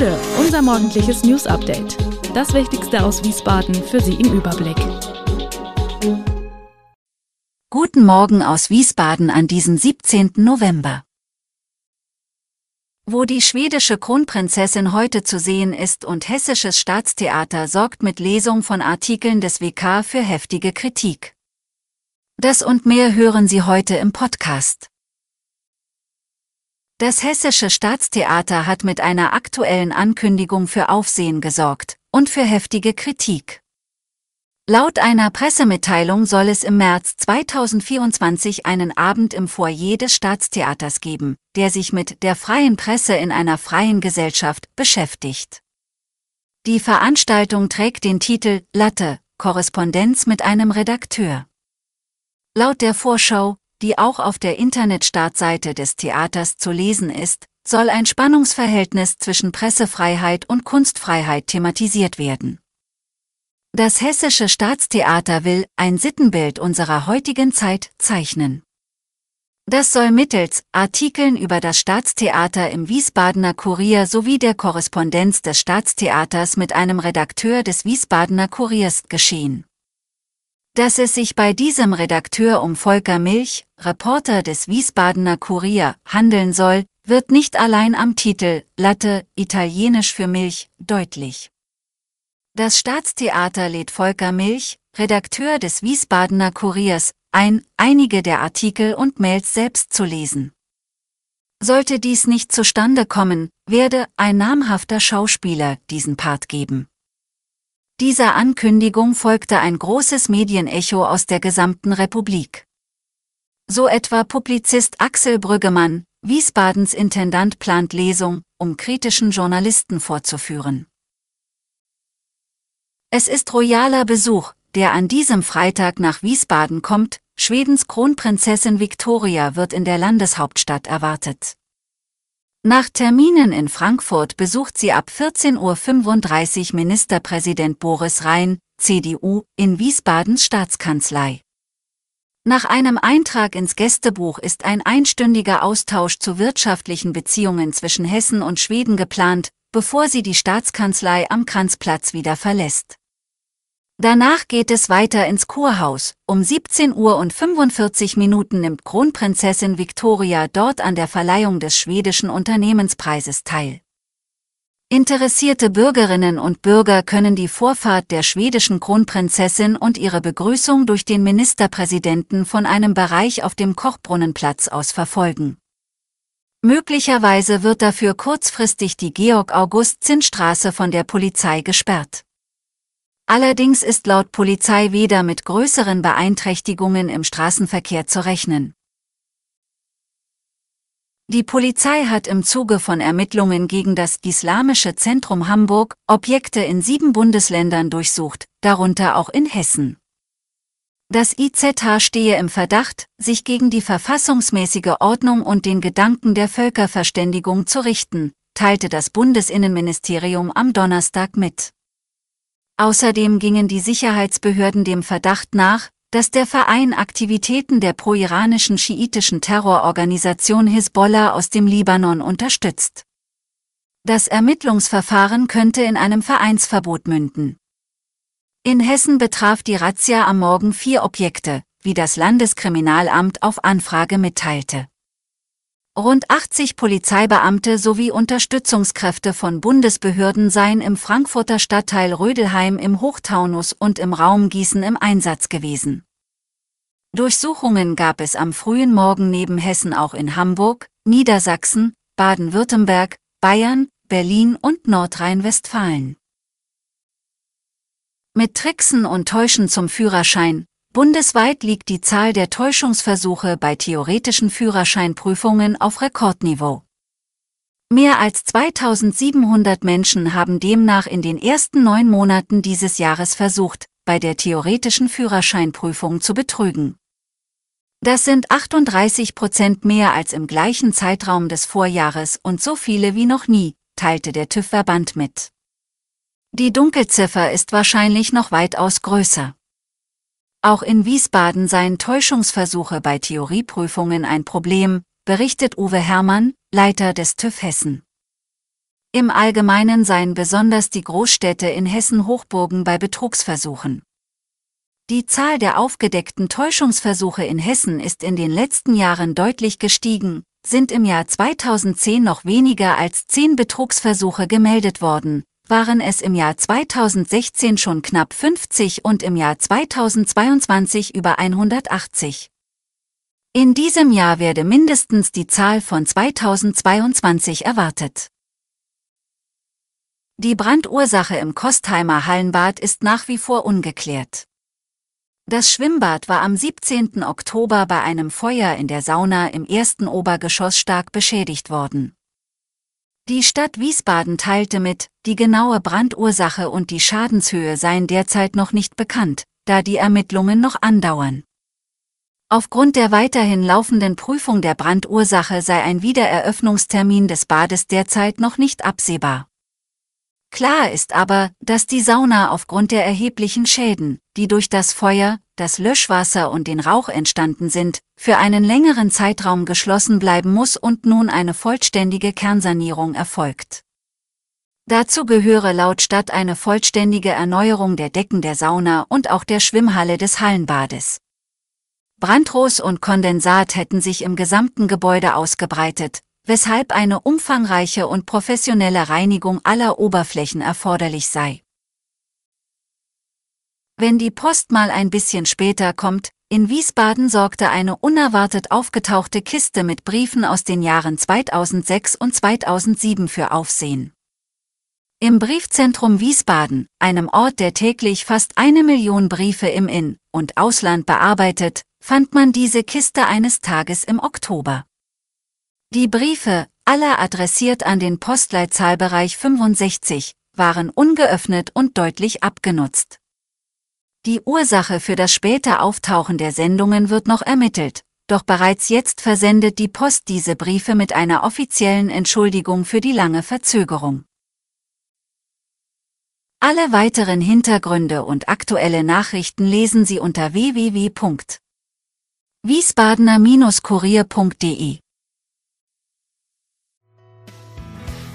Bude, unser morgendliches News Update. Das Wichtigste aus Wiesbaden für Sie im Überblick. Guten Morgen aus Wiesbaden an diesem 17. November. Wo die schwedische Kronprinzessin heute zu sehen ist und hessisches Staatstheater sorgt mit Lesung von Artikeln des WK für heftige Kritik. Das und mehr hören Sie heute im Podcast. Das Hessische Staatstheater hat mit einer aktuellen Ankündigung für Aufsehen gesorgt und für heftige Kritik. Laut einer Pressemitteilung soll es im März 2024 einen Abend im Foyer des Staatstheaters geben, der sich mit der freien Presse in einer freien Gesellschaft beschäftigt. Die Veranstaltung trägt den Titel Latte, Korrespondenz mit einem Redakteur. Laut der Vorschau die auch auf der Internetstartseite des Theaters zu lesen ist, soll ein Spannungsverhältnis zwischen Pressefreiheit und Kunstfreiheit thematisiert werden. Das Hessische Staatstheater will ein Sittenbild unserer heutigen Zeit zeichnen. Das soll mittels Artikeln über das Staatstheater im Wiesbadener Kurier sowie der Korrespondenz des Staatstheaters mit einem Redakteur des Wiesbadener Kuriers geschehen. Dass es sich bei diesem Redakteur um Volker Milch, Reporter des Wiesbadener Kurier, handeln soll, wird nicht allein am Titel Latte, italienisch für Milch, deutlich. Das Staatstheater lädt Volker Milch, Redakteur des Wiesbadener Kuriers, ein, einige der Artikel und Mails selbst zu lesen. Sollte dies nicht zustande kommen, werde ein namhafter Schauspieler diesen Part geben. Dieser Ankündigung folgte ein großes Medienecho aus der gesamten Republik. So etwa Publizist Axel Brüggemann, Wiesbadens Intendant plant Lesung, um kritischen Journalisten vorzuführen. Es ist royaler Besuch, der an diesem Freitag nach Wiesbaden kommt, Schwedens Kronprinzessin Victoria wird in der Landeshauptstadt erwartet. Nach Terminen in Frankfurt besucht sie ab 14.35 Uhr Ministerpräsident Boris Rhein, CDU, in Wiesbadens Staatskanzlei. Nach einem Eintrag ins Gästebuch ist ein einstündiger Austausch zu wirtschaftlichen Beziehungen zwischen Hessen und Schweden geplant, bevor sie die Staatskanzlei am Kranzplatz wieder verlässt. Danach geht es weiter ins Kurhaus. Um 17 Uhr und 45 Minuten nimmt Kronprinzessin Victoria dort an der Verleihung des schwedischen Unternehmenspreises teil. Interessierte Bürgerinnen und Bürger können die Vorfahrt der schwedischen Kronprinzessin und ihre Begrüßung durch den Ministerpräsidenten von einem Bereich auf dem Kochbrunnenplatz aus verfolgen. Möglicherweise wird dafür kurzfristig die Georg-August-Zinn-Straße von der Polizei gesperrt. Allerdings ist laut Polizei weder mit größeren Beeinträchtigungen im Straßenverkehr zu rechnen. Die Polizei hat im Zuge von Ermittlungen gegen das Islamische Zentrum Hamburg Objekte in sieben Bundesländern durchsucht, darunter auch in Hessen. Das IZH stehe im Verdacht, sich gegen die verfassungsmäßige Ordnung und den Gedanken der Völkerverständigung zu richten, teilte das Bundesinnenministerium am Donnerstag mit. Außerdem gingen die Sicherheitsbehörden dem Verdacht nach, dass der Verein Aktivitäten der pro-iranischen schiitischen Terrororganisation Hisbollah aus dem Libanon unterstützt. Das Ermittlungsverfahren könnte in einem Vereinsverbot münden. In Hessen betraf die Razzia am Morgen vier Objekte, wie das Landeskriminalamt auf Anfrage mitteilte. Rund 80 Polizeibeamte sowie Unterstützungskräfte von Bundesbehörden seien im Frankfurter Stadtteil Rödelheim im Hochtaunus und im Raum Gießen im Einsatz gewesen. Durchsuchungen gab es am frühen Morgen neben Hessen auch in Hamburg, Niedersachsen, Baden-Württemberg, Bayern, Berlin und Nordrhein-Westfalen. Mit Tricksen und Täuschen zum Führerschein, Bundesweit liegt die Zahl der Täuschungsversuche bei theoretischen Führerscheinprüfungen auf Rekordniveau. Mehr als 2700 Menschen haben demnach in den ersten neun Monaten dieses Jahres versucht, bei der theoretischen Führerscheinprüfung zu betrügen. Das sind 38 Prozent mehr als im gleichen Zeitraum des Vorjahres und so viele wie noch nie, teilte der TÜV-Verband mit. Die Dunkelziffer ist wahrscheinlich noch weitaus größer. Auch in Wiesbaden seien Täuschungsversuche bei Theorieprüfungen ein Problem, berichtet Uwe Hermann, Leiter des TÜV Hessen. Im Allgemeinen seien besonders die Großstädte in Hessen Hochburgen bei Betrugsversuchen. Die Zahl der aufgedeckten Täuschungsversuche in Hessen ist in den letzten Jahren deutlich gestiegen, sind im Jahr 2010 noch weniger als zehn Betrugsversuche gemeldet worden, waren es im Jahr 2016 schon knapp 50 und im Jahr 2022 über 180. In diesem Jahr werde mindestens die Zahl von 2022 erwartet. Die Brandursache im Kostheimer Hallenbad ist nach wie vor ungeklärt. Das Schwimmbad war am 17. Oktober bei einem Feuer in der Sauna im ersten Obergeschoss stark beschädigt worden. Die Stadt Wiesbaden teilte mit, die genaue Brandursache und die Schadenshöhe seien derzeit noch nicht bekannt, da die Ermittlungen noch andauern. Aufgrund der weiterhin laufenden Prüfung der Brandursache sei ein Wiedereröffnungstermin des Bades derzeit noch nicht absehbar. Klar ist aber, dass die Sauna aufgrund der erheblichen Schäden, die durch das Feuer, das Löschwasser und den Rauch entstanden sind, für einen längeren Zeitraum geschlossen bleiben muss und nun eine vollständige Kernsanierung erfolgt. Dazu gehöre laut Stadt eine vollständige Erneuerung der Decken der Sauna und auch der Schwimmhalle des Hallenbades. Brandros und Kondensat hätten sich im gesamten Gebäude ausgebreitet, weshalb eine umfangreiche und professionelle Reinigung aller Oberflächen erforderlich sei. Wenn die Post mal ein bisschen später kommt, in Wiesbaden sorgte eine unerwartet aufgetauchte Kiste mit Briefen aus den Jahren 2006 und 2007 für Aufsehen. Im Briefzentrum Wiesbaden, einem Ort, der täglich fast eine Million Briefe im In- und Ausland bearbeitet, fand man diese Kiste eines Tages im Oktober. Die Briefe, alle adressiert an den Postleitzahlbereich 65, waren ungeöffnet und deutlich abgenutzt. Die Ursache für das späte Auftauchen der Sendungen wird noch ermittelt, doch bereits jetzt versendet die Post diese Briefe mit einer offiziellen Entschuldigung für die lange Verzögerung. Alle weiteren Hintergründe und aktuelle Nachrichten lesen Sie unter www.wiesbadener-kurier.de.